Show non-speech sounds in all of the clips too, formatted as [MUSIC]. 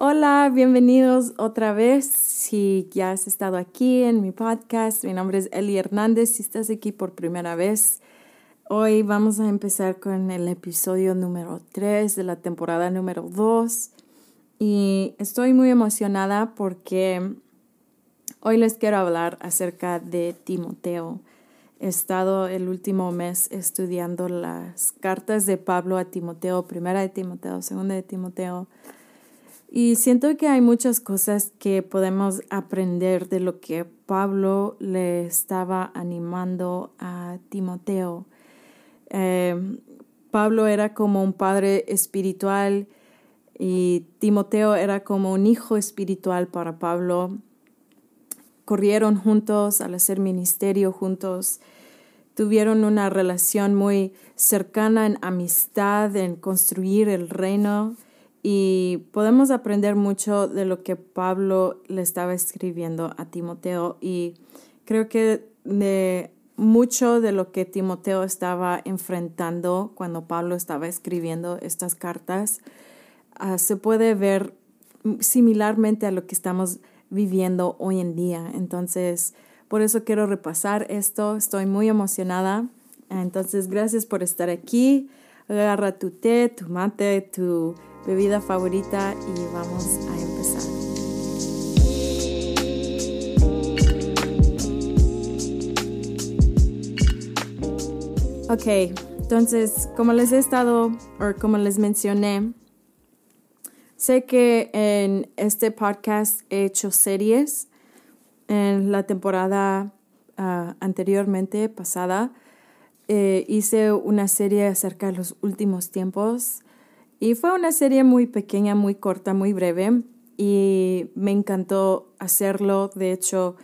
Hola, bienvenidos otra vez. Si ya has estado aquí en mi podcast, mi nombre es Eli Hernández. Si estás aquí por primera vez, hoy vamos a empezar con el episodio número 3 de la temporada número 2. Y estoy muy emocionada porque hoy les quiero hablar acerca de Timoteo. He estado el último mes estudiando las cartas de Pablo a Timoteo, primera de Timoteo, segunda de Timoteo y siento que hay muchas cosas que podemos aprender de lo que Pablo le estaba animando a Timoteo. Eh, Pablo era como un padre espiritual y Timoteo era como un hijo espiritual para Pablo. Corrieron juntos al hacer ministerio juntos. Tuvieron una relación muy cercana en amistad, en construir el reino y podemos aprender mucho de lo que Pablo le estaba escribiendo a Timoteo y creo que de mucho de lo que Timoteo estaba enfrentando cuando Pablo estaba escribiendo estas cartas ah, se puede ver similarmente a lo que estamos viviendo hoy en día. Entonces, por eso quiero repasar esto. Estoy muy emocionada. Entonces, gracias por estar aquí. Agarra tu té, tu mate, tu bebida favorita y vamos a empezar. Ok, entonces, como les he estado, o como les mencioné, sé que en este podcast he hecho series en la temporada ah, anteriormente pasada. Eh, hice una serie acerca de los últimos tiempos y fue una serie muy pequeña, muy corta, muy breve y me encantó hacerlo. De hecho,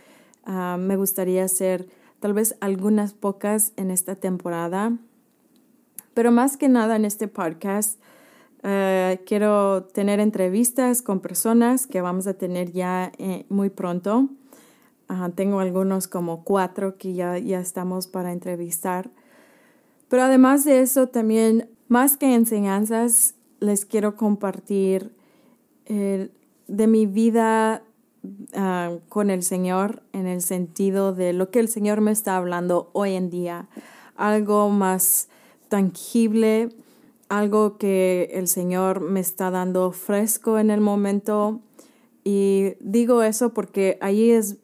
ah, me gustaría hacer tal vez algunas pocas en esta temporada. Pero más que nada en este podcast, ah, quiero tener entrevistas con personas que vamos a tener ya eh, muy pronto. tengo algunos como cuatro que ya, ya estamos para entrevistar. Pero además de eso, también, más que enseñanzas, les quiero compartir eh, de mi vida ah, con el Señor en el sentido de lo que el Señor me está hablando hoy en día, algo más tangible, algo que el Señor me está dando fresco en el momento. Y digo eso porque ahí es,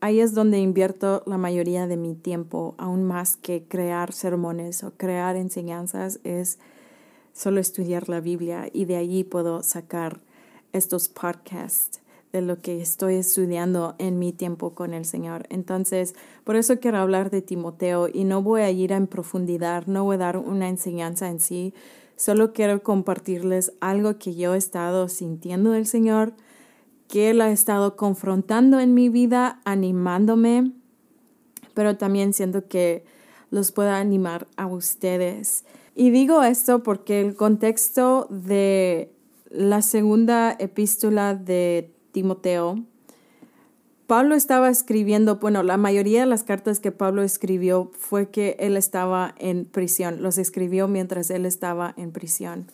ahí es donde invierto la mayoría de mi tiempo, aún más que crear sermones o crear enseñanzas, es solo estudiar la Biblia y de allí puedo sacar estos podcasts de lo que estoy estudiando en mi tiempo con el Señor. Entonces, por eso quiero hablar de Timoteo y no voy a ir en profundidad, no voy a dar una enseñanza en sí, solo quiero compartirles algo que yo he estado sintiendo del Señor, que Él ha estado confrontando en mi vida, animándome, pero también siento que los pueda animar a ustedes. Y digo esto porque el contexto de la segunda epístola de Timoteo, Pablo estaba escribiendo, bueno, la mayoría de las cartas que Pablo escribió fue que él estaba en prisión, los escribió mientras él estaba en prisión.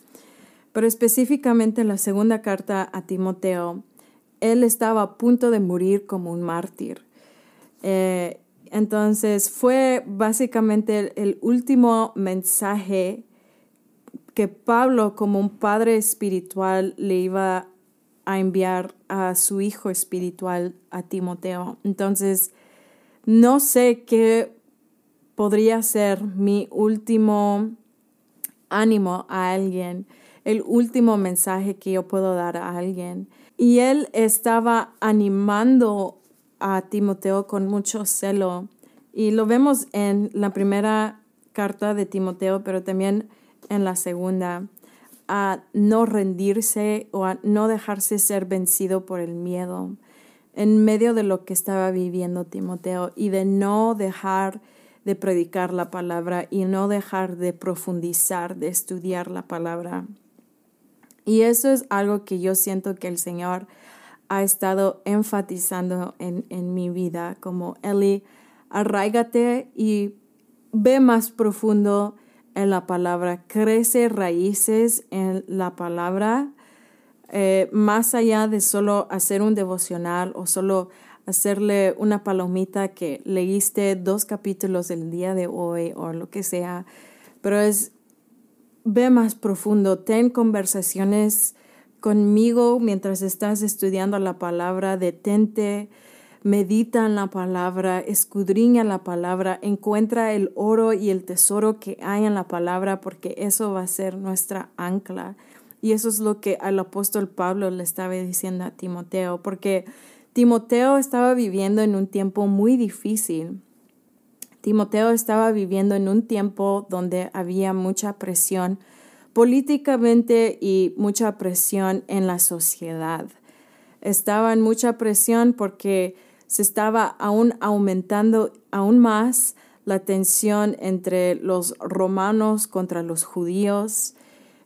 Pero específicamente en la segunda carta a Timoteo, él estaba a punto de morir como un mártir. Eh, entonces fue básicamente el, último mensaje que Pablo como un padre espiritual le iba a enviar a su hijo espiritual, a Timoteo. Entonces, no sé qué podría ser mi último ánimo a alguien, el último mensaje que yo puedo dar a alguien. Y él estaba animando a Timoteo con mucho celo. Y lo vemos en la primera carta de Timoteo, pero también en la segunda, a no rendirse o a no dejarse ser vencido por el miedo en medio de lo que estaba viviendo Timoteo y de no dejar de predicar la palabra y no dejar de profundizar, de estudiar la palabra. Y eso es algo que yo siento que el Señor ha estado enfatizando en, en mi vida, como Eli, arraigate y ve más profundo en la palabra, crece raíces en la palabra, eh, más allá de solo hacer un devocional o solo hacerle una palomita que leíste dos capítulos del día de hoy o lo que sea, pero es, ve más profundo, ten conversaciones conmigo mientras estás estudiando la palabra, detente, medita en la palabra, escudriña la palabra, encuentra el oro y el tesoro que hay en la palabra, porque eso va a ser nuestra ancla. Y eso es lo que al apóstol Pablo le estaba diciendo a Timoteo, porque Timoteo estaba viviendo en un tiempo muy difícil. Timoteo estaba viviendo en un tiempo donde había mucha presión políticamente y mucha presión en la sociedad. Estaba en mucha presión porque se estaba aún aumentando aún más la tensión entre los romanos contra los judíos.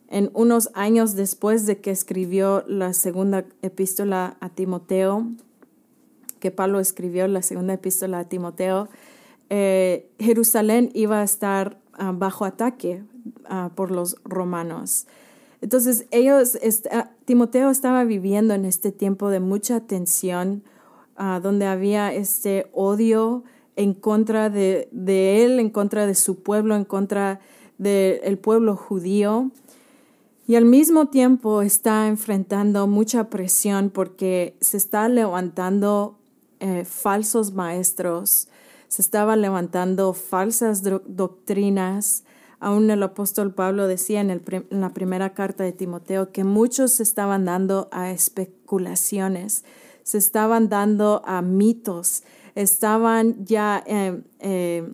En unos años después de que escribió la segunda epístola a Timoteo, que Pablo escribió la segunda epístola a Timoteo, eh, Jerusalén iba a estar ah, bajo ataque ah, por los romanos. Entonces, ellos, ah, Timoteo estaba viviendo en este tiempo de mucha tensión, donde había este odio en contra de, él, en contra de su pueblo, en contra del pueblo judío. Y al mismo tiempo está enfrentando mucha presión porque se está levantando eh, falsos maestros, se estaban levantando falsas doctrinas. Aún el apóstol Pablo decía en, en la primera carta de Timoteo que muchos se estaban dando a especulaciones, se estaban dando a mitos, estaban ya eh, eh,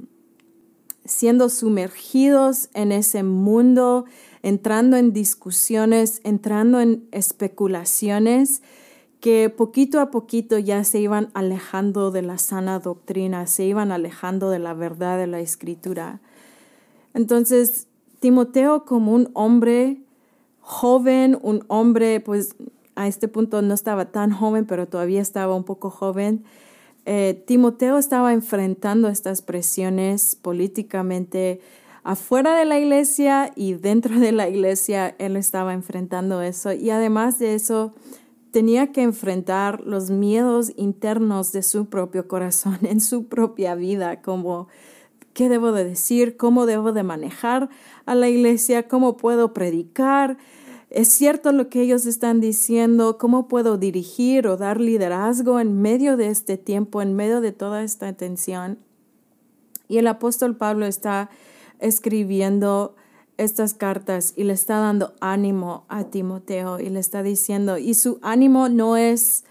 siendo sumergidos en ese mundo, entrando en discusiones, entrando en especulaciones que poquito a poquito ya se iban alejando de la sana doctrina, se iban alejando de la verdad de la escritura. Entonces, Timoteo como un hombre joven, un hombre, pues a este punto no estaba tan joven, pero todavía estaba un poco joven, eh, Timoteo estaba enfrentando estas presiones políticamente afuera de la iglesia y dentro de la iglesia, él estaba enfrentando eso. Y además de eso, tenía que enfrentar los miedos internos de su propio corazón, en su propia vida, como qué debo de decir, cómo debo de manejar a la iglesia, cómo puedo predicar. ¿Es cierto lo que ellos están diciendo? ¿Cómo puedo dirigir o dar liderazgo en medio de este tiempo, en medio de toda esta tensión? Y el apóstol Pablo está escribiendo estas cartas y le está dando ánimo a Timoteo y le está diciendo, y su ánimo no es,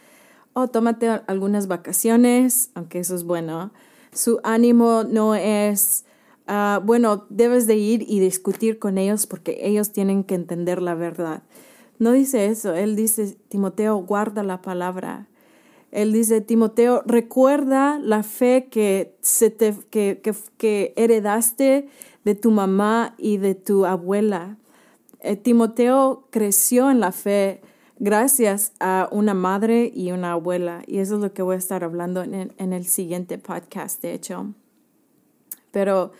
oh, tómate algunas vacaciones, aunque eso es bueno. Su ánimo no es, uh, bueno, debes de ir y discutir con ellos porque ellos tienen que entender la verdad. No dice eso, él dice, Timoteo, guarda la palabra. Él dice, Timoteo, recuerda la fe que, se te, que, que, que heredaste de tu mamá y de tu abuela. Eh, Timoteo creció en la fe gracias a una madre y una abuela. Y eso es lo que voy a estar hablando en el, en el siguiente podcast, de hecho. Pero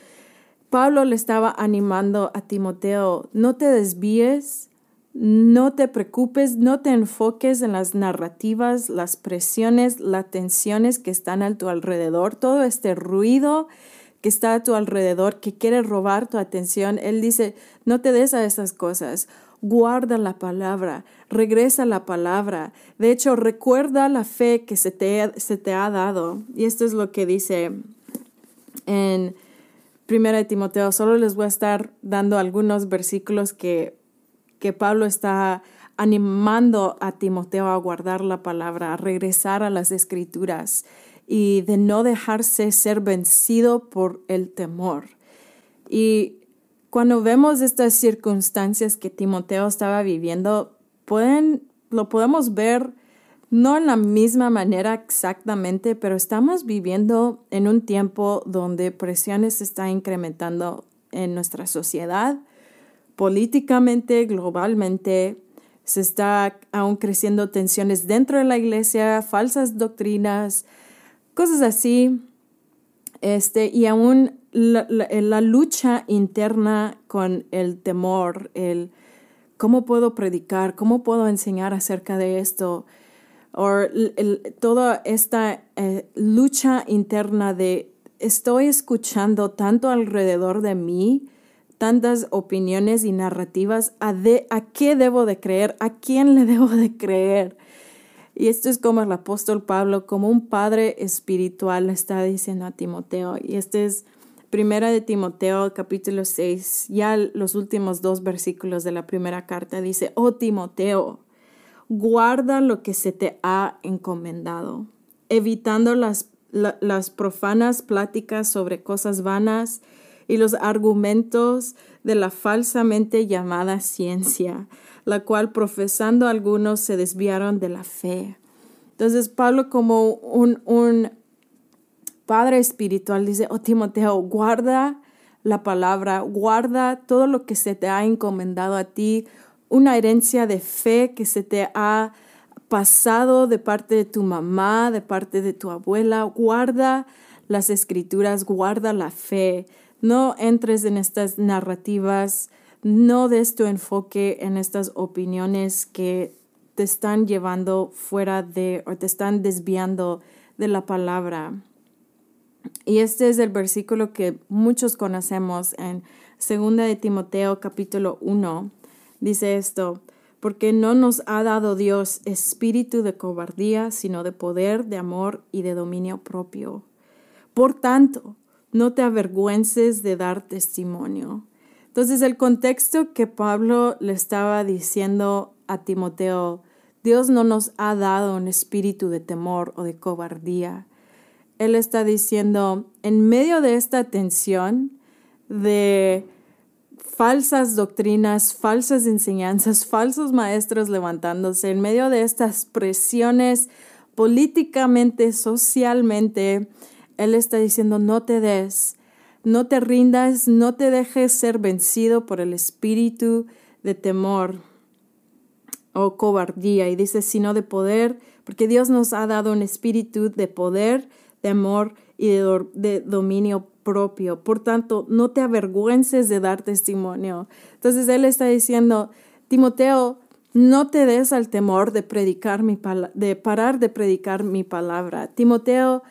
Pablo le estaba animando a Timoteo, no te desvíes, no te preocupes, no te enfoques en las narrativas, las presiones, las tensiones que están a tu alrededor, todo este ruido que está a tu alrededor, que quiere robar tu atención, Él dice, no te des a esas cosas, guarda la palabra, regresa la palabra. De hecho, recuerda la fe que se te, se te ha dado. Y esto es lo que dice en 1 Timoteo. Solo les voy a estar dando algunos versículos que, que Pablo está animando a Timoteo a guardar la palabra, a regresar a las escrituras y de no dejarse ser vencido por el temor. Y cuando vemos estas circunstancias que Timoteo estaba viviendo, pueden, lo podemos ver no en la misma manera exactamente, pero estamos viviendo en un tiempo donde presiones se están incrementando en nuestra sociedad, políticamente, globalmente, se está aún creciendo tensiones dentro de la iglesia, falsas doctrinas, cosas así. Este, y aún la, lucha interna con el temor, el ¿cómo puedo predicar? ¿Cómo puedo enseñar acerca de esto? O toda esta eh, lucha interna de estoy escuchando tanto alrededor de mí, tantas opiniones y narrativas, ¿a, de, ¿a qué debo de creer? ¿A quién le [LAUGHS] debo de creer? Y esto es como el apóstol Pablo, como un padre espiritual, le está diciendo a Timoteo. Y este es Primera de Timoteo, capítulo 6, ya los últimos dos versículos de la primera carta dice, oh Timoteo, guarda lo que se te ha encomendado, evitando las, las profanas pláticas sobre cosas vanas y los argumentos de la falsamente llamada ciencia, la cual profesando algunos se desviaron de la fe. Entonces Pablo como un, un Padre espiritual dice, oh Timoteo, guarda la palabra, guarda todo lo que se te ha encomendado a ti, una herencia de fe que se te ha pasado de parte de tu mamá, de parte de tu abuela, guarda las escrituras, guarda la fe, no entres en estas narrativas, no des tu enfoque en estas opiniones que te están llevando fuera de o te están desviando de la palabra. Y este es el versículo que muchos conocemos en 2 de Timoteo capítulo 1. Dice esto, porque no nos ha dado Dios espíritu de cobardía, sino de poder, de amor y de dominio propio. Por tanto, no te avergüences de dar testimonio. Entonces el contexto que Pablo le estaba diciendo a Timoteo, Dios no nos ha dado un espíritu de temor o de cobardía, él está diciendo, en medio de esta tensión de falsas doctrinas, falsas enseñanzas, falsos maestros levantándose, en medio de estas presiones políticamente, socialmente, Él está diciendo, no te des, no te rindas, no te dejes ser vencido por el espíritu de temor o cobardía. Y dice, sino de poder, porque Dios nos ha dado un espíritu de poder, de amor y de, dominio propio. Por tanto, no te avergüences de dar testimonio. Entonces él está diciendo, Timoteo, no te des al temor de predicar mi de parar de predicar mi palabra. Timoteo,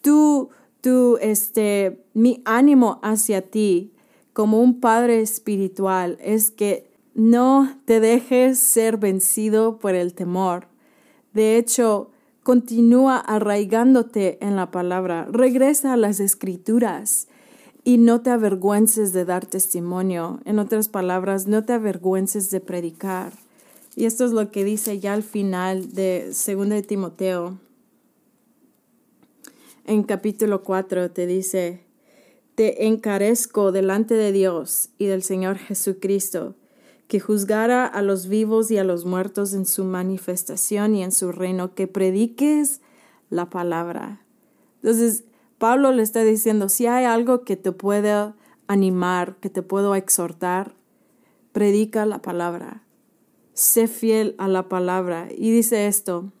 tú, tú, este, mi ánimo hacia ti como un padre espiritual es que no te dejes ser vencido por el temor. De hecho, Continúa arraigándote en la palabra. Regresa a las escrituras y no te avergüences de dar testimonio. En otras palabras, no te avergüences de predicar. Y esto es lo que dice ya al final de 2 de Timoteo. En capítulo 4 te dice, te encarezco delante de Dios y del Señor Jesucristo que juzgara a los vivos y a los muertos en su manifestación y en su reino, que prediques la palabra. Entonces, Pablo le está diciendo, si hay algo que te puede animar, que te puedo exhortar, predica la palabra. Sé fiel a la palabra. Y dice esto,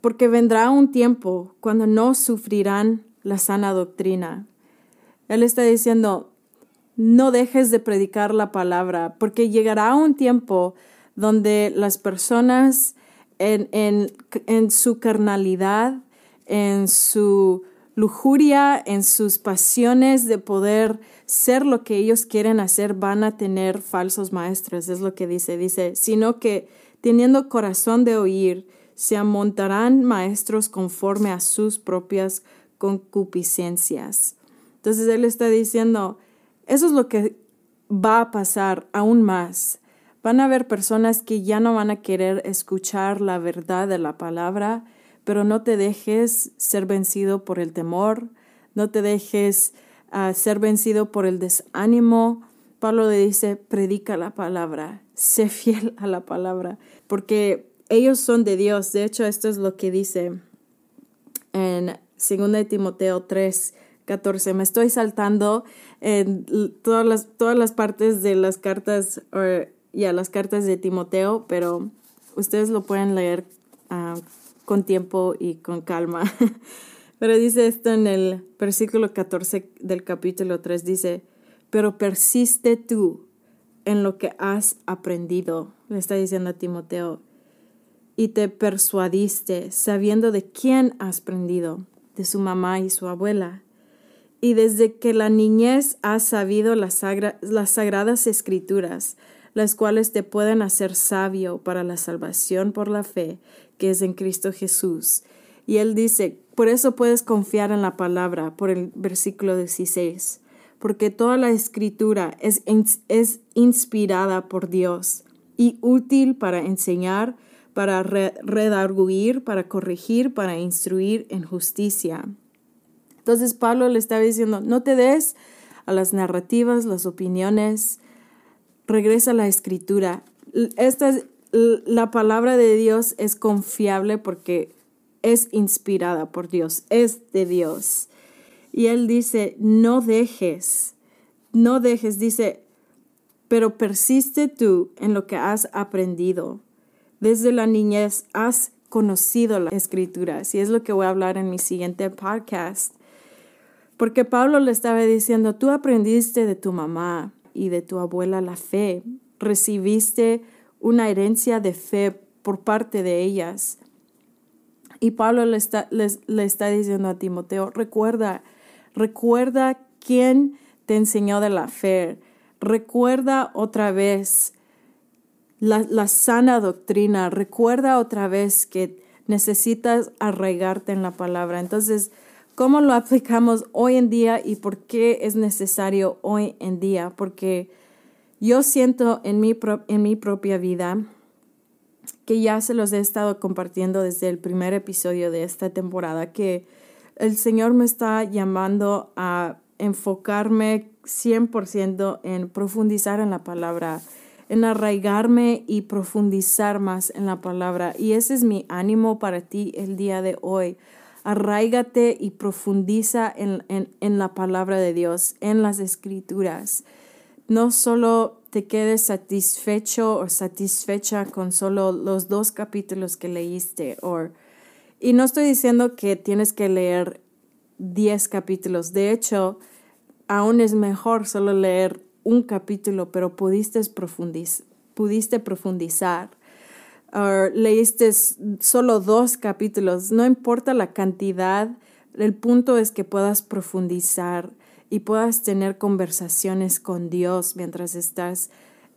porque vendrá un tiempo cuando no sufrirán la sana doctrina. Él está diciendo, no dejes de predicar la palabra, porque llegará un tiempo donde las personas en, en, su carnalidad, en su lujuria, en sus pasiones de poder ser lo que ellos quieren hacer, van a tener falsos maestros, es lo que dice, dice, sino que teniendo corazón de oír, se amontarán maestros conforme a sus propias concupiscencias. Entonces él está diciendo, eso es lo que va a pasar aún más. Van a haber personas que ya no van a querer escuchar la verdad de la palabra, pero no te dejes ser vencido por el temor, no te dejes ah, ser vencido por el desánimo. Pablo le dice, predica la palabra, sé fiel a la palabra, porque ellos son de Dios. De hecho, esto es lo que dice en 2 Timoteo 3, 14. Me estoy saltando en todas las, todas las partes de las cartas, y a las cartas de Timoteo, pero ustedes lo pueden leer ah, con tiempo y con calma. [LAUGHS] pero dice esto en el versículo 14 del capítulo 3, dice, pero persiste tú en lo que has aprendido, le está diciendo a Timoteo, y te persuadiste sabiendo de quién has aprendido, de su mamá y su abuela. Y desde que la niñez has sabido las, las sagradas escrituras, las cuales te pueden hacer sabio para la salvación por la fe que es en Cristo Jesús. Y él dice, por eso puedes confiar en la palabra, por el versículo 16, porque toda la escritura es, es inspirada por Dios y útil para enseñar, para redarguir, para corregir, para instruir en justicia. Entonces Pablo le estaba diciendo, no te des a las narrativas, las opiniones, regresa a la escritura. Esta la palabra de Dios es confiable porque es inspirada por Dios, es de Dios. Y él dice, no dejes, no dejes, dice, pero persiste tú en lo que has aprendido. Desde la niñez has conocido las escrituras y es lo que voy a hablar en mi siguiente podcast. Porque Pablo le estaba diciendo, tú aprendiste de tu mamá y de tu abuela la fe, recibiste una herencia de fe por parte de ellas. Y Pablo le está, le está diciendo a Timoteo, recuerda, recuerda quién te enseñó de la fe, recuerda otra vez la, la sana doctrina, recuerda otra vez que necesitas arraigarte en la palabra. Entonces, ¿cómo lo aplicamos hoy en día y por qué es necesario hoy en día? Porque yo siento en mi, en mi propia vida que ya se los he estado compartiendo desde el primer episodio de esta temporada, que el Señor me está llamando a enfocarme 100% en profundizar en la palabra, en arraigarme y profundizar más en la palabra. Y ese es mi ánimo para ti el día de hoy. Arraigate y profundiza en, en la palabra de Dios, en las escrituras no solo te quedes satisfecho o satisfecha con solo los dos capítulos que leíste. y no estoy diciendo que tienes que leer diez capítulos. De hecho, aún es mejor solo leer un capítulo, pero pudiste, pudiste profundizar. Leíste solo dos capítulos. No importa la cantidad, el punto es que puedas profundizar y puedas tener conversaciones con Dios mientras estás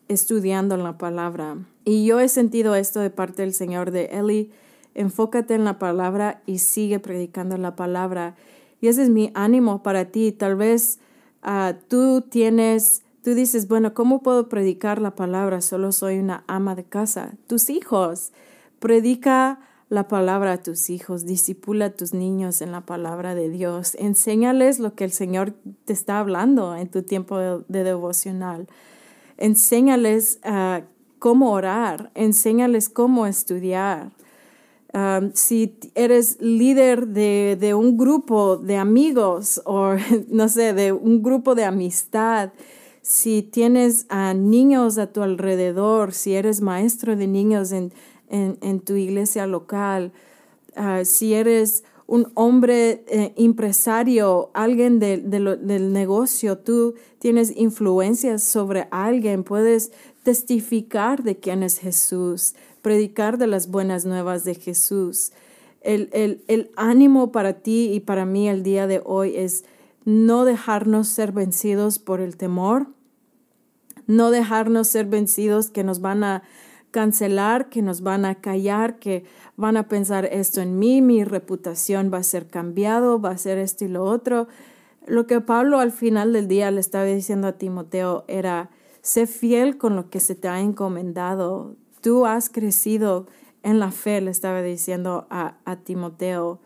estudiando la palabra. Y yo he sentido esto de parte del Señor de Eli, enfócate en la palabra y sigue predicando la palabra. Y ese es mi ánimo para ti. Tal vez ah, tú tienes, tú dices, bueno, ¿cómo puedo predicar la palabra? Solo soy una ama de casa. Tus hijos, predica la palabra a tus hijos, disipula a tus niños en la palabra de Dios, enséñales lo que el Señor te está hablando en tu tiempo de, devocional, enséñales uh, cómo orar, enséñales cómo estudiar. Si eres líder de, de, un grupo de amigos [LAUGHS] o no sé, de un grupo de amistad, si tienes a niños a tu alrededor, si eres maestro de niños en en, tu iglesia local, ah, si eres un hombre eh, empresario, alguien del negocio, tú tienes influencias sobre alguien, puedes testificar de quién es Jesús, predicar de las buenas nuevas de Jesús. El, el, el ánimo para ti y para mí el día de hoy es no dejarnos ser vencidos por el temor, no dejarnos ser vencidos que nos van a cancelar, que nos van a callar, que van a pensar esto en mí, mi reputación va a ser cambiado, va a ser esto y lo otro. Lo que Pablo al final del día le estaba diciendo a Timoteo era, sé fiel con lo que se te ha encomendado. Tú has crecido en la fe, le estaba diciendo a, a Timoteo,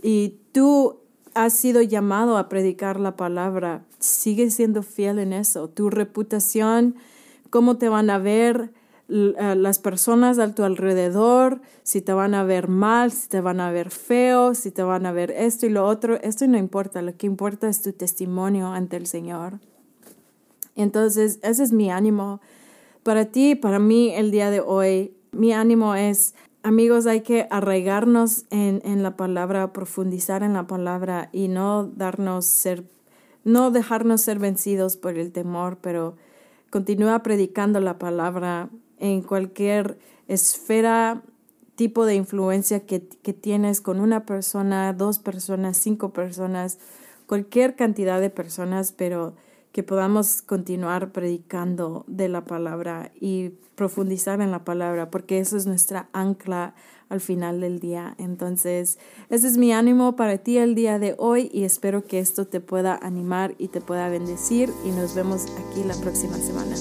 y tú has sido llamado a predicar la palabra. Sigue siendo fiel en eso. Tu reputación, cómo te van a ver, eh, las personas a tu alrededor, si te van a ver mal, si te van a ver feo, si te van a ver esto y lo otro, esto no importa, lo que importa es tu testimonio ante el Señor. Entonces, ese es mi ánimo para ti, para mí el día de hoy. Mi ánimo es, amigos, hay que arraigarnos en, en la palabra, profundizar en la palabra y no darnos ser, no dejarnos ser vencidos por el temor, pero continúa predicando la palabra en cualquier esfera, tipo de influencia que, que tienes con una persona, dos personas, cinco personas, cualquier cantidad de personas, pero que podamos continuar predicando de la palabra y profundizar en la palabra, porque eso es nuestra ancla al final del día. Entonces, ese es mi ánimo para ti el día de hoy y espero que esto te pueda animar y te pueda bendecir y nos vemos aquí la próxima semana.